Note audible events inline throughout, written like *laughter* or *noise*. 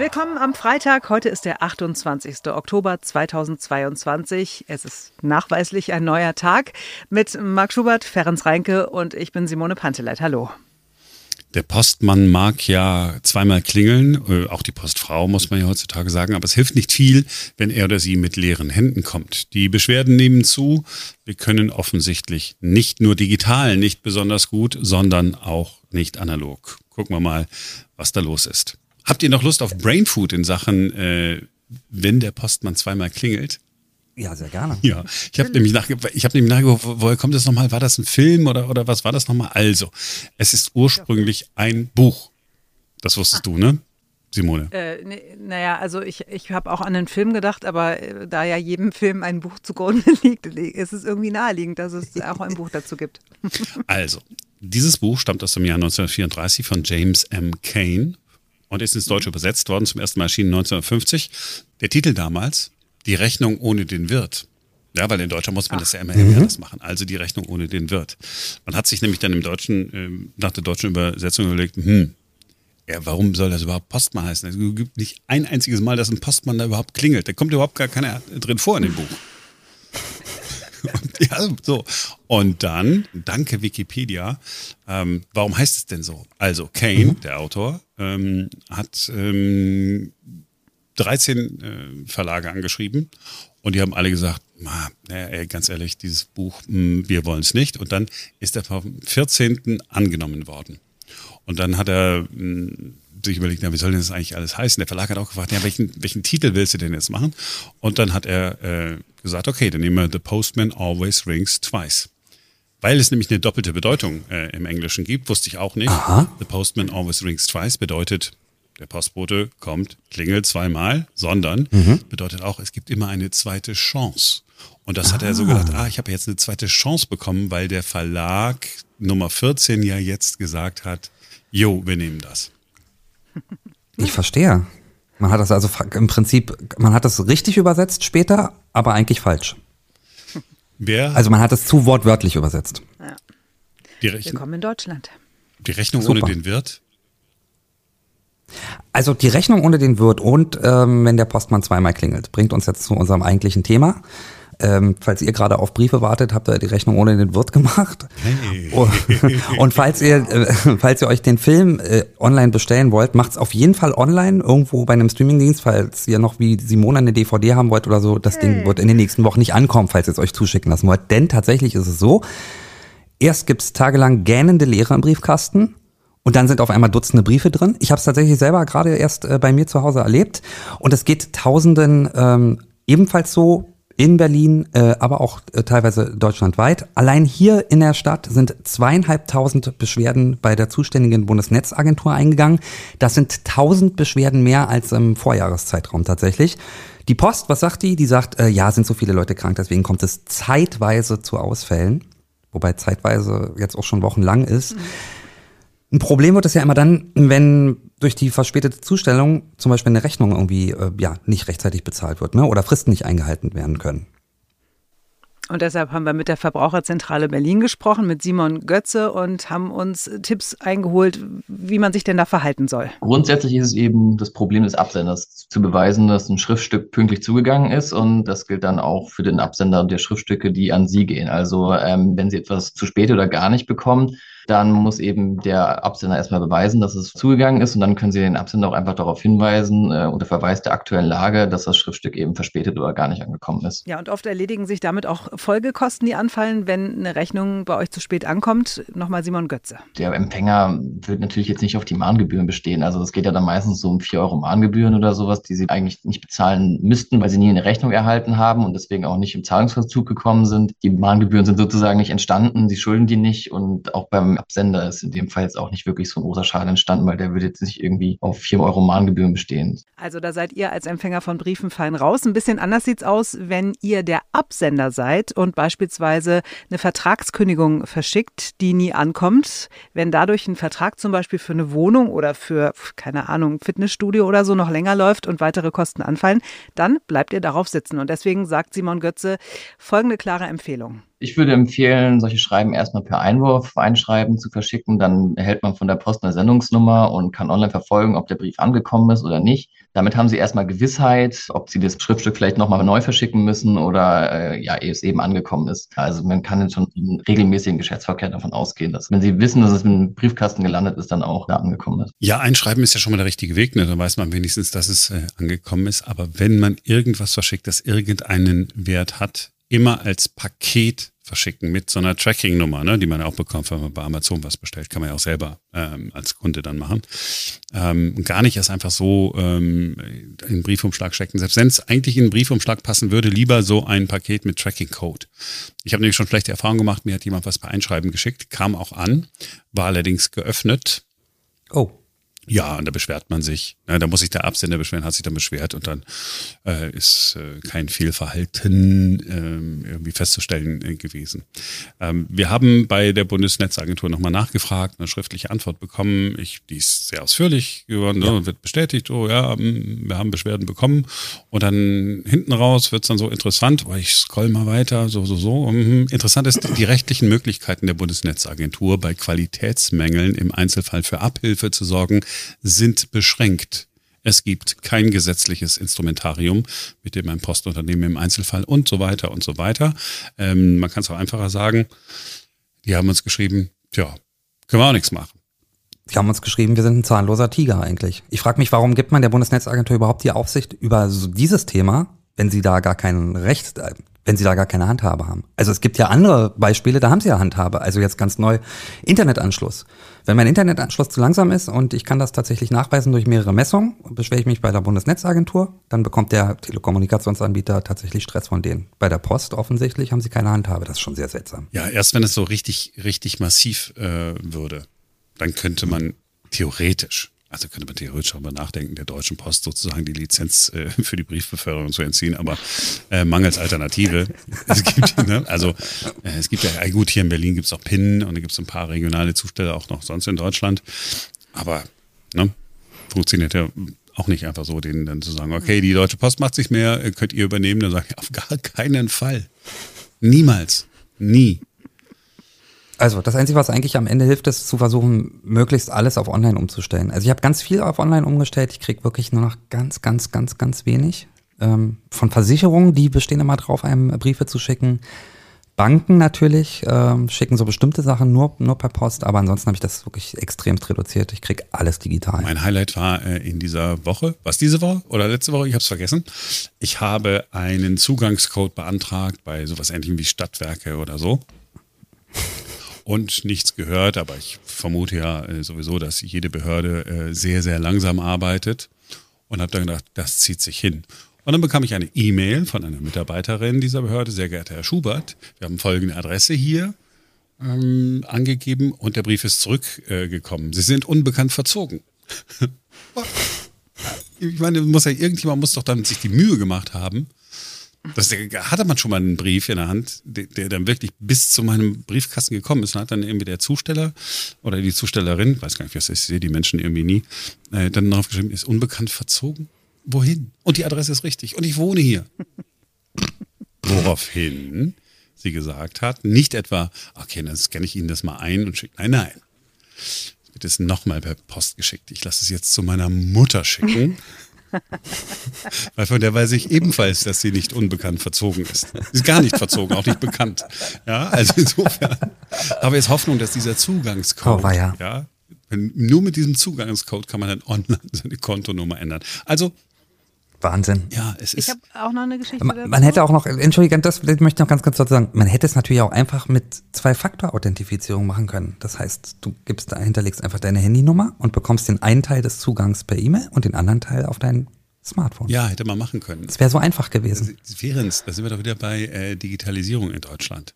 Willkommen am Freitag. Heute ist der 28. Oktober 2022. Es ist nachweislich ein neuer Tag mit Marc Schubert, Ferenc Reinke und ich bin Simone Panteleit. Hallo. Der Postmann mag ja zweimal klingeln, äh, auch die Postfrau muss man ja heutzutage sagen, aber es hilft nicht viel, wenn er oder sie mit leeren Händen kommt. Die Beschwerden nehmen zu. Wir können offensichtlich nicht nur digital nicht besonders gut, sondern auch nicht analog. Gucken wir mal, was da los ist. Habt ihr noch Lust auf Brainfood in Sachen, äh, wenn der Postmann zweimal klingelt? Ja, sehr gerne. Ja, ich habe nämlich, nach, ich hab nämlich nachgeguckt, woher kommt das nochmal? War das ein Film oder, oder was war das nochmal? Also, es ist ursprünglich ein Buch. Das wusstest ah. du, ne? Simone? Äh, ne, naja, also ich, ich habe auch an einen Film gedacht, aber äh, da ja jedem Film ein Buch zugrunde *laughs* liegt, ist es irgendwie naheliegend, dass es auch ein Buch dazu gibt. *laughs* Also, dieses Buch stammt aus dem Jahr 1934 von James M. Kane und ist ins Deutsche übersetzt worden, zum ersten Mal erschienen 1950. Der Titel damals, die Rechnung ohne den Wirt. Ja, weil in Deutschland muss man Ach. das ja immer mhm. anders machen. Also die Rechnung ohne den Wirt. Man hat sich nämlich dann im Deutschen, äh, nach der deutschen Übersetzung überlegt, hm, ja, warum soll das überhaupt Postmann heißen? Es gibt nicht ein einziges Mal, dass ein Postmann da überhaupt klingelt. Da kommt überhaupt gar keiner drin vor in dem Buch. *laughs* Und, ja, so. Und dann, danke Wikipedia, ähm, warum heißt es denn so? Also, Kane, mhm. der Autor, ähm, hat ähm, 13 äh, Verlage angeschrieben und die haben alle gesagt, na, ganz ehrlich, dieses Buch, mh, hm, wir wollen es nicht. Und dann ist er vom 14. angenommen worden. Und dann hat er mh, hm, sich überlegt, na, wie soll denn das eigentlich alles heißen? Der Verlag hat auch gefragt, ja, welchen, welchen Titel willst du denn jetzt machen? Und dann hat er äh, gesagt, okay, dann nehmen wir The Postman Always Rings Twice. Weil es nämlich eine doppelte Bedeutung äh, im Englischen gibt, wusste ich auch nicht. Aha. The Postman Always Rings Twice bedeutet der Postbote kommt, klingelt zweimal, sondern mhm. bedeutet auch, es gibt immer eine zweite Chance. Und das ah. hat er so gedacht, ah, ich habe jetzt eine zweite Chance bekommen, weil der Verlag Nummer 14 ja jetzt gesagt hat, jo, wir nehmen das. Ich verstehe. Man hat das also im Prinzip, man hat das richtig übersetzt später, aber eigentlich falsch. Wer? Also man hat es zu wortwörtlich übersetzt. Ja. Die Willkommen in Deutschland. Die Rechnung Super. ohne den Wirt also die Rechnung ohne den Wirt und ähm, wenn der Postmann zweimal klingelt, bringt uns jetzt zu unserem eigentlichen Thema. Ähm, falls ihr gerade auf Briefe wartet, habt ihr die Rechnung ohne den Wirt gemacht. Hey. Und falls ihr, äh, *laughs* falls ihr euch den Film äh, online bestellen wollt, macht's auf jeden Fall online, irgendwo bei einem Streamingdienst, falls ihr noch wie Simona eine DVD haben wollt oder so. Das hey. Ding wird in den nächsten Wochen nicht ankommen, falls ihr es euch zuschicken lassen wollt. Denn tatsächlich ist es so, erst gibt's tagelang gähnende Leere im Briefkasten und dann sind auf einmal Dutzende Briefe drin. Ich habe es tatsächlich selber gerade erst äh, bei mir zu Hause erlebt. Und es geht Tausenden ähm, ebenfalls so in Berlin, äh, aber auch äh, teilweise deutschlandweit. Allein hier in der Stadt sind zweieinhalbtausend Beschwerden bei der zuständigen Bundesnetzagentur eingegangen. Das sind tausend Beschwerden mehr als im Vorjahreszeitraum tatsächlich. Die Post, was sagt die? Die sagt, äh, ja, sind so viele Leute krank, deswegen kommt es zeitweise zu Ausfällen. Wobei zeitweise jetzt auch schon wochenlang ist. Mhm. Ein Problem wird es ja immer dann, wenn durch die verspätete Zustellung zum Beispiel eine Rechnung irgendwie äh, ja, nicht rechtzeitig bezahlt wird ne? oder Fristen nicht eingehalten werden können. Und deshalb haben wir mit der Verbraucherzentrale Berlin gesprochen, mit Simon Götze und haben uns Tipps eingeholt, wie man sich denn da verhalten soll. Grundsätzlich ist es eben das Problem des Absenders zu beweisen, dass ein Schriftstück pünktlich zugegangen ist und das gilt dann auch für den Absender der Schriftstücke, die an Sie gehen. Also ähm, wenn Sie etwas zu spät oder gar nicht bekommen, dann muss eben der Absender erstmal beweisen, dass es zugegangen ist und dann können Sie den Absender auch einfach darauf hinweisen, äh, unter Verweis der aktuellen Lage, dass das Schriftstück eben verspätet oder gar nicht angekommen ist. Ja, und oft erledigen sich damit auch Folgekosten, die anfallen, wenn eine Rechnung bei euch zu spät ankommt. Nochmal Simon Götze. Der Empfänger wird natürlich jetzt nicht auf die Mahngebühren bestehen. Also es geht ja dann meistens so um 4 Euro Mahngebühren oder sowas, die Sie eigentlich nicht bezahlen müssten, weil Sie nie eine Rechnung erhalten haben und deswegen auch nicht im Zahlungsverzug gekommen sind. Die Mahngebühren sind sozusagen nicht entstanden, Sie schulden die nicht und auch beim Absender ist in dem Fall jetzt auch nicht wirklich so ein großer Schaden entstanden, weil der würde jetzt nicht irgendwie auf 4 Euro Mahngebühren bestehen. Also da seid ihr als Empfänger von Briefen fein raus. Ein bisschen anders sieht es aus, wenn ihr der Absender seid und beispielsweise eine Vertragskündigung verschickt, die nie ankommt. Wenn dadurch ein Vertrag zum Beispiel für eine Wohnung oder für, keine Ahnung, Fitnessstudio oder so noch länger läuft und weitere Kosten anfallen, dann bleibt ihr darauf sitzen. Und deswegen sagt Simon Götze folgende klare Empfehlung. Ich würde empfehlen, solche Schreiben erstmal per Einwurf einschreiben zu verschicken. Dann erhält man von der Post eine Sendungsnummer und kann online verfolgen, ob der Brief angekommen ist oder nicht. Damit haben Sie erstmal Gewissheit, ob Sie das Schriftstück vielleicht nochmal neu verschicken müssen oder äh, ja, es eben angekommen ist. Also man kann jetzt schon im regelmäßigen Geschäftsverkehr davon ausgehen, dass wenn Sie wissen, dass es im Briefkasten gelandet ist, dann auch da angekommen ist. Ja, einschreiben ist ja schon mal der richtige Weg. Ne? Dann weiß man wenigstens, dass es äh, angekommen ist. Aber wenn man irgendwas verschickt, das irgendeinen Wert hat, immer als Paket verschicken mit so einer Tracking-Nummer, ne, die man auch bekommt, wenn man bei Amazon was bestellt, kann man ja auch selber ähm, als Kunde dann machen. Ähm, gar nicht erst einfach so ähm, in den Briefumschlag stecken. Selbst wenn es eigentlich in den Briefumschlag passen würde, lieber so ein Paket mit Tracking-Code. Ich habe nämlich schon schlechte Erfahrungen gemacht, mir hat jemand was bei Einschreiben geschickt, kam auch an, war allerdings geöffnet. Oh. Ja, und da beschwert man sich. Ja, da muss sich der Absender beschweren, hat sich dann beschwert und dann äh, ist äh, kein Fehlverhalten äh, irgendwie festzustellen äh, gewesen. Ähm, wir haben bei der Bundesnetzagentur nochmal nachgefragt, eine schriftliche Antwort bekommen. Ich, die ist sehr ausführlich geworden, ne, ja. wird bestätigt, oh ja, ähm, wir haben Beschwerden bekommen. Und dann hinten raus wird es dann so interessant, weil ich scroll mal weiter, so, so, so. Mhm. Interessant ist die rechtlichen Möglichkeiten der Bundesnetzagentur bei Qualitätsmängeln im Einzelfall für Abhilfe zu sorgen sind beschränkt. Es gibt kein gesetzliches Instrumentarium, mit dem ein Postunternehmen im Einzelfall und so weiter und so weiter. Ähm, man kann es auch einfacher sagen. Die haben uns geschrieben, tja, können wir auch nichts machen. Die haben uns geschrieben, wir sind ein zahnloser Tiger eigentlich. Ich frage mich, warum gibt man der Bundesnetzagentur überhaupt die Aufsicht über dieses Thema, wenn sie da gar kein Recht, wenn sie da gar keine Handhabe haben. Also es gibt ja andere Beispiele, da haben sie ja Handhabe. Also jetzt ganz neu Internetanschluss. Wenn mein Internetanschluss zu langsam ist und ich kann das tatsächlich nachweisen durch mehrere Messungen, beschwere ich mich bei der Bundesnetzagentur, dann bekommt der Telekommunikationsanbieter tatsächlich Stress von denen. Bei der Post offensichtlich haben sie keine Handhabe. Das ist schon sehr seltsam. Ja, erst wenn es so richtig, richtig massiv äh, würde, dann könnte man theoretisch also könnte man theoretisch darüber nachdenken, der Deutschen Post sozusagen die Lizenz äh, *laughs* für die Briefbeförderung zu entziehen, aber äh, mangels Alternative. *laughs* es gibt, ne, also äh, es gibt ja, gut, hier in Berlin gibt es auch PIN und da gibt es ein paar regionale Zusteller auch noch sonst in Deutschland. Aber ne, funktioniert ja auch nicht einfach so, denen dann zu sagen, okay, die Deutsche Post macht sich mehr, äh, könnt ihr übernehmen. Dann sage ich, auf gar keinen Fall. Niemals. Nie. Also das Einzige, was eigentlich am Ende hilft, ist zu versuchen, möglichst alles auf Online umzustellen. Also ich habe ganz viel auf Online umgestellt. Ich kriege wirklich nur noch ganz, ganz, ganz, ganz wenig. Ähm, von Versicherungen, die bestehen immer drauf, einem Briefe zu schicken. Banken natürlich ähm, schicken so bestimmte Sachen nur, nur per Post, aber ansonsten habe ich das wirklich extrem reduziert. Ich kriege alles digital. Mein Highlight war äh, in dieser Woche, was diese Woche oder letzte Woche, ich habe es vergessen. Ich habe einen Zugangscode beantragt bei sowas ähnlichem wie Stadtwerke oder so und nichts gehört, aber ich vermute ja äh, sowieso, dass jede Behörde äh, sehr, sehr langsam arbeitet und habe dann gedacht, das zieht sich hin. Und dann bekam ich eine E-Mail von einer Mitarbeiterin dieser Behörde, sehr geehrter Herr Schubert, wir haben folgende Adresse hier ähm, angegeben und der Brief ist zurückgekommen. Äh, Sie sind unbekannt verzogen. *laughs* ich meine, muss ja irgendjemand muss doch dann sich die Mühe gemacht haben, das hatte man schon mal einen Brief in der Hand, der, der, dann wirklich bis zu meinem Briefkasten gekommen ist. Und hat dann irgendwie der Zusteller oder die Zustellerin, weiß gar nicht, was ist, ich sehe die Menschen irgendwie nie, äh, dann darauf geschrieben, ist unbekannt verzogen. Wohin? Und die Adresse ist richtig. Und ich wohne hier. *laughs* Woraufhin sie gesagt hat, nicht etwa, okay, dann scanne ich Ihnen das mal ein und schicke. Nein, nein. Es wird es nochmal per Post geschickt. Ich lasse es jetzt zu meiner Mutter schicken. *laughs* *laughs* Weil von der weiß ich ebenfalls, dass sie nicht unbekannt verzogen ist. Sie ist gar nicht verzogen, auch nicht bekannt. Ja, also insofern habe ich jetzt Hoffnung, dass dieser Zugangscode, oh, ja. ja, nur mit diesem Zugangscode kann man dann online seine Kontonummer ändern. Also Wahnsinn. Ja, es ist. Ich habe auch noch eine Geschichte. Man, man hätte auch noch, Entschuldigung, das möchte ich noch ganz kurz dazu sagen. Man hätte es natürlich auch einfach mit Zwei-Faktor-Authentifizierung machen können. Das heißt, du gibst da, hinterlegst einfach deine Handynummer und bekommst den einen Teil des Zugangs per E-Mail und den anderen Teil auf dein Smartphone. Ja, hätte man machen können. Das wäre so einfach gewesen. Das wäre da sind wir doch wieder bei äh, Digitalisierung in Deutschland.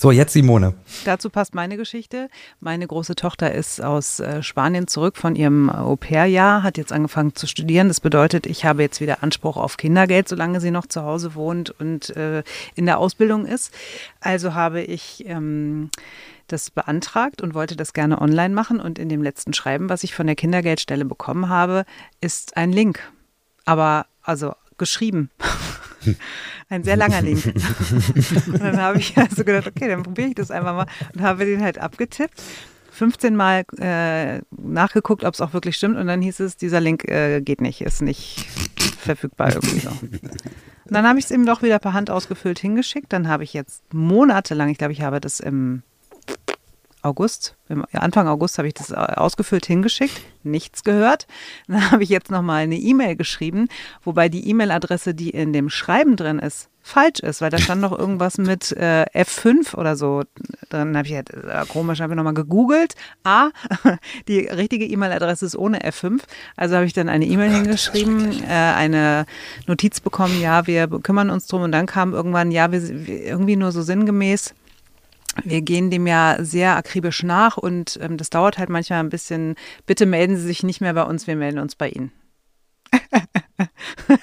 So, jetzt Simone. Dazu passt meine Geschichte. Meine große Tochter ist aus äh, Spanien zurück von ihrem Au-pair-Jahr, hat jetzt angefangen zu studieren. Das bedeutet, ich habe jetzt wieder Anspruch auf Kindergeld, solange sie noch zu Hause wohnt und äh, in der Ausbildung ist. Also habe ich ähm, das beantragt und wollte das gerne online machen. Und in dem letzten Schreiben, was ich von der Kindergeldstelle bekommen habe, ist ein Link. Aber also geschrieben. *laughs* *laughs* Ein sehr langer Link. *laughs* und dann habe ich also gedacht, okay, dann probiere ich das einfach mal und habe den halt abgetippt. 15 Mal äh, nachgeguckt, ob es auch wirklich stimmt und dann hieß es, dieser Link äh, geht nicht, ist nicht verfügbar irgendwie so. Und dann habe ich es eben doch wieder per Hand ausgefüllt hingeschickt. Dann habe ich jetzt monatelang, ich glaube, ich habe das im August, Anfang August habe ich das ausgefüllt hingeschickt, nichts gehört. *laughs* Dann habe ich jetzt nochmal eine E-Mail geschrieben, wobei die E-Mail-Adresse, die in dem Schreiben drin ist, falsch ist, weil da stand noch irgendwas mit äh, F5 oder so. Dann habe ich halt, äh, komisch, habe ich nochmal gegoogelt. Ah, *laughs* die richtige E-Mail-Adresse ist ohne F5. Also habe ich dann eine E-Mail hingeschrieben, äh, eine Notiz bekommen, ja, wir kümmern uns drum. Und dann kam irgendwann, ja, wir, wir irgendwie nur so sinngemäß, wir gehen dem ja sehr akribisch nach und ähm, das dauert halt manchmal ein bisschen. Bitte melden Sie sich nicht mehr bei uns, wir melden uns bei Ihnen. *laughs*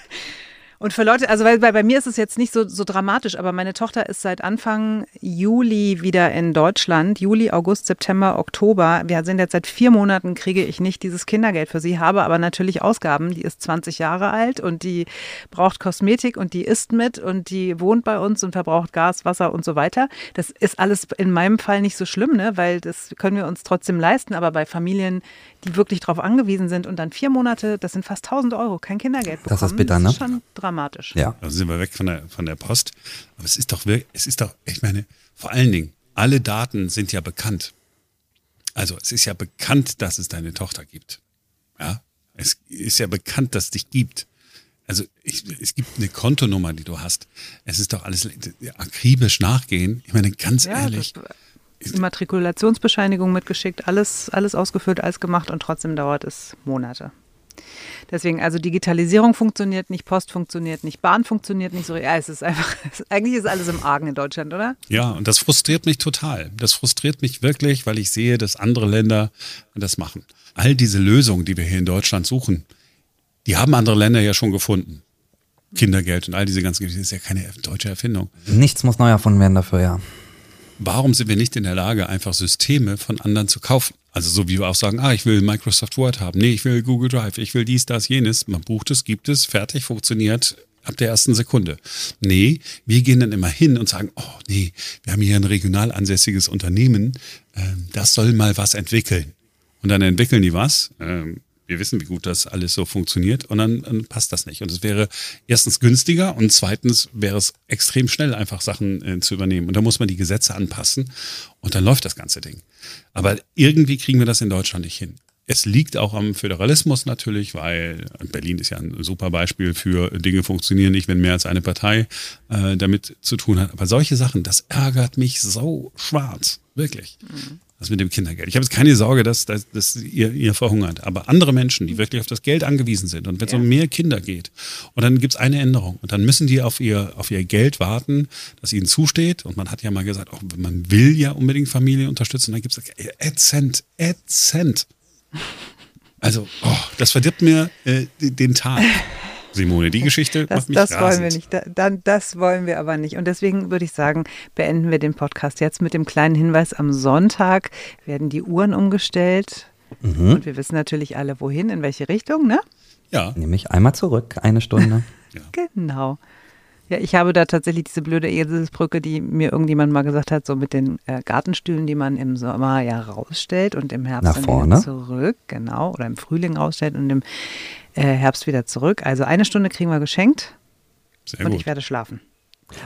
Und für Leute, also weil, weil bei mir ist es jetzt nicht so, so dramatisch, aber meine Tochter ist seit Anfang Juli wieder in Deutschland. Juli, August, September, Oktober. Wir sind jetzt seit vier Monaten, kriege ich nicht dieses Kindergeld für sie, habe aber natürlich Ausgaben. Die ist 20 Jahre alt und die braucht Kosmetik und die isst mit und die wohnt bei uns und verbraucht Gas, Wasser und so weiter. Das ist alles in meinem Fall nicht so schlimm, ne? weil das können wir uns trotzdem leisten. Aber bei Familien, die wirklich darauf angewiesen sind und dann vier Monate, das sind fast 1000 Euro, kein Kindergeld bekommen. Das ist bitter, ne? Das ist schon dramatisch. Ja. Also sind wir weg von der, von der Post. Aber es ist doch wirklich, es ist doch, ich meine, vor allen Dingen, alle Daten sind ja bekannt. Also es ist ja bekannt, dass es deine Tochter gibt. Ja, es ist ja bekannt, dass es dich gibt. Also ich, es gibt eine Kontonummer, die du hast. Es ist doch alles akribisch nachgehen. Ich meine, ganz Ja, ehrlich. das- Immatrikulationsbescheinigung mitgeschickt, alles, alles ausgefüllt, alles gemacht und trotzdem dauert es Monate. Deswegen, also Digitalisierung funktioniert nicht, Post funktioniert nicht, Bahn funktioniert nicht so. Ja, es ist einfach, *laughs* eigentlich ist alles im Argen in Deutschland, oder? Ja, und das frustriert mich total. Das frustriert mich wirklich, weil ich sehe, dass andere Länder das machen. All diese Lösungen, die wir hier in Deutschland suchen, die haben andere Länder ja schon gefunden. Kindergeld und all diese ganzen Geschichten, das ist ja keine deutsche Erfindung. Nichts muss neu erfunden werden dafür, ja. Warum sind wir nicht in der Lage, einfach Systeme von anderen zu kaufen? Also so wie wir auch sagen, ah, ich will Microsoft Word haben, nee, ich will Google Drive, ich will dies, das, jenes. Man bucht es, gibt es, fertig, funktioniert ab der ersten Sekunde. Nee, wir gehen dann immer hin und sagen, oh nee, wir haben hier ein regional ansässiges Unternehmen, ähm, das soll mal was entwickeln. Und dann entwickeln die was. Ähm, wir wissen, wie gut das alles so funktioniert und dann, dann passt das nicht. Und es wäre erstens günstiger und zweitens wäre es extrem schnell, einfach Sachen äh, zu übernehmen. Und da muss man die Gesetze anpassen und dann läuft das ganze Ding. Aber irgendwie kriegen wir das in Deutschland nicht hin. Es liegt auch am Föderalismus natürlich, weil Berlin ist ja ein super Beispiel für Dinge funktionieren nicht, wenn mehr als eine Partei äh, damit zu tun hat. Aber solche Sachen, das ärgert mich so schwarz, wirklich. Das mit dem Kindergeld. Ich habe jetzt keine Sorge, dass, dass, dass ihr, ihr verhungert. Aber andere Menschen, die wirklich auf das Geld angewiesen sind und wenn es Ja. um mehr Kinder geht und dann gibt es eine Änderung und dann müssen die auf ihr, auf ihr Geld warten, das ihnen zusteht. Und man hat ja mal gesagt, auch man will ja unbedingt Familie unterstützen. Dann gibt es ätzend, ätzend. Also, oh, das verdirbt mir äh, den Tag. Simone, die Geschichte Das, macht mich das rasend. wollen wir nicht. Da, dann, das wollen wir aber nicht. Und deswegen würde ich sagen, beenden wir den Podcast jetzt mit dem kleinen Hinweis. Am Sonntag werden die Uhren umgestellt. Und wir wissen natürlich alle, wohin, in welche Richtung, ne? Ja, Nämlich einmal zurück, eine Stunde. *laughs* Genau. Ja, ich habe da tatsächlich diese blöde Eselsbrücke, die mir irgendjemand mal gesagt hat, so mit den äh, Gartenstühlen, die man im Sommer ja rausstellt und im Herbst Nach dann vorne. wieder zurück, genau, oder im Frühling rausstellt und im äh, Herbst wieder zurück. Also eine Stunde kriegen wir geschenkt sehr und gut. ich werde schlafen.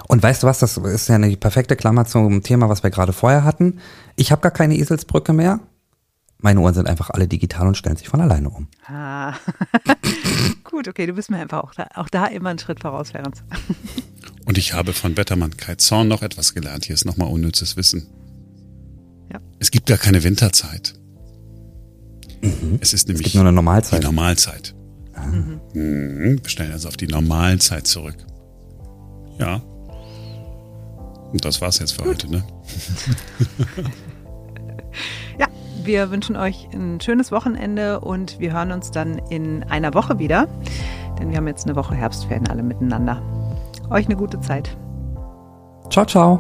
Und weißt du was, das ist ja eine perfekte Klammer zum Thema, was wir gerade vorher hatten. Ich habe gar keine Eselsbrücke mehr. Meine Uhren sind einfach alle digital und stellen sich von alleine um. Ah. *laughs* Gut, okay, du bist mir einfach auch da, auch da immer einen Schritt voraus, Ferenc. *laughs* Und ich habe von Wettermann Kai Zorn noch etwas gelernt. Hier ist nochmal unnützes Wissen. Ja. Es gibt gar keine Winterzeit. Es ist nämlich gibt nur eine Normalzeit. die Normalzeit. Mhm. Wir stellen also auf die Normalzeit zurück. Ja. Und das war's jetzt für heute, ne? *laughs* Wir wünschen euch ein schönes Wochenende und wir hören uns dann in einer Woche wieder, denn wir haben jetzt eine Woche Herbstferien alle miteinander. Euch eine gute Zeit. Ciao, ciao.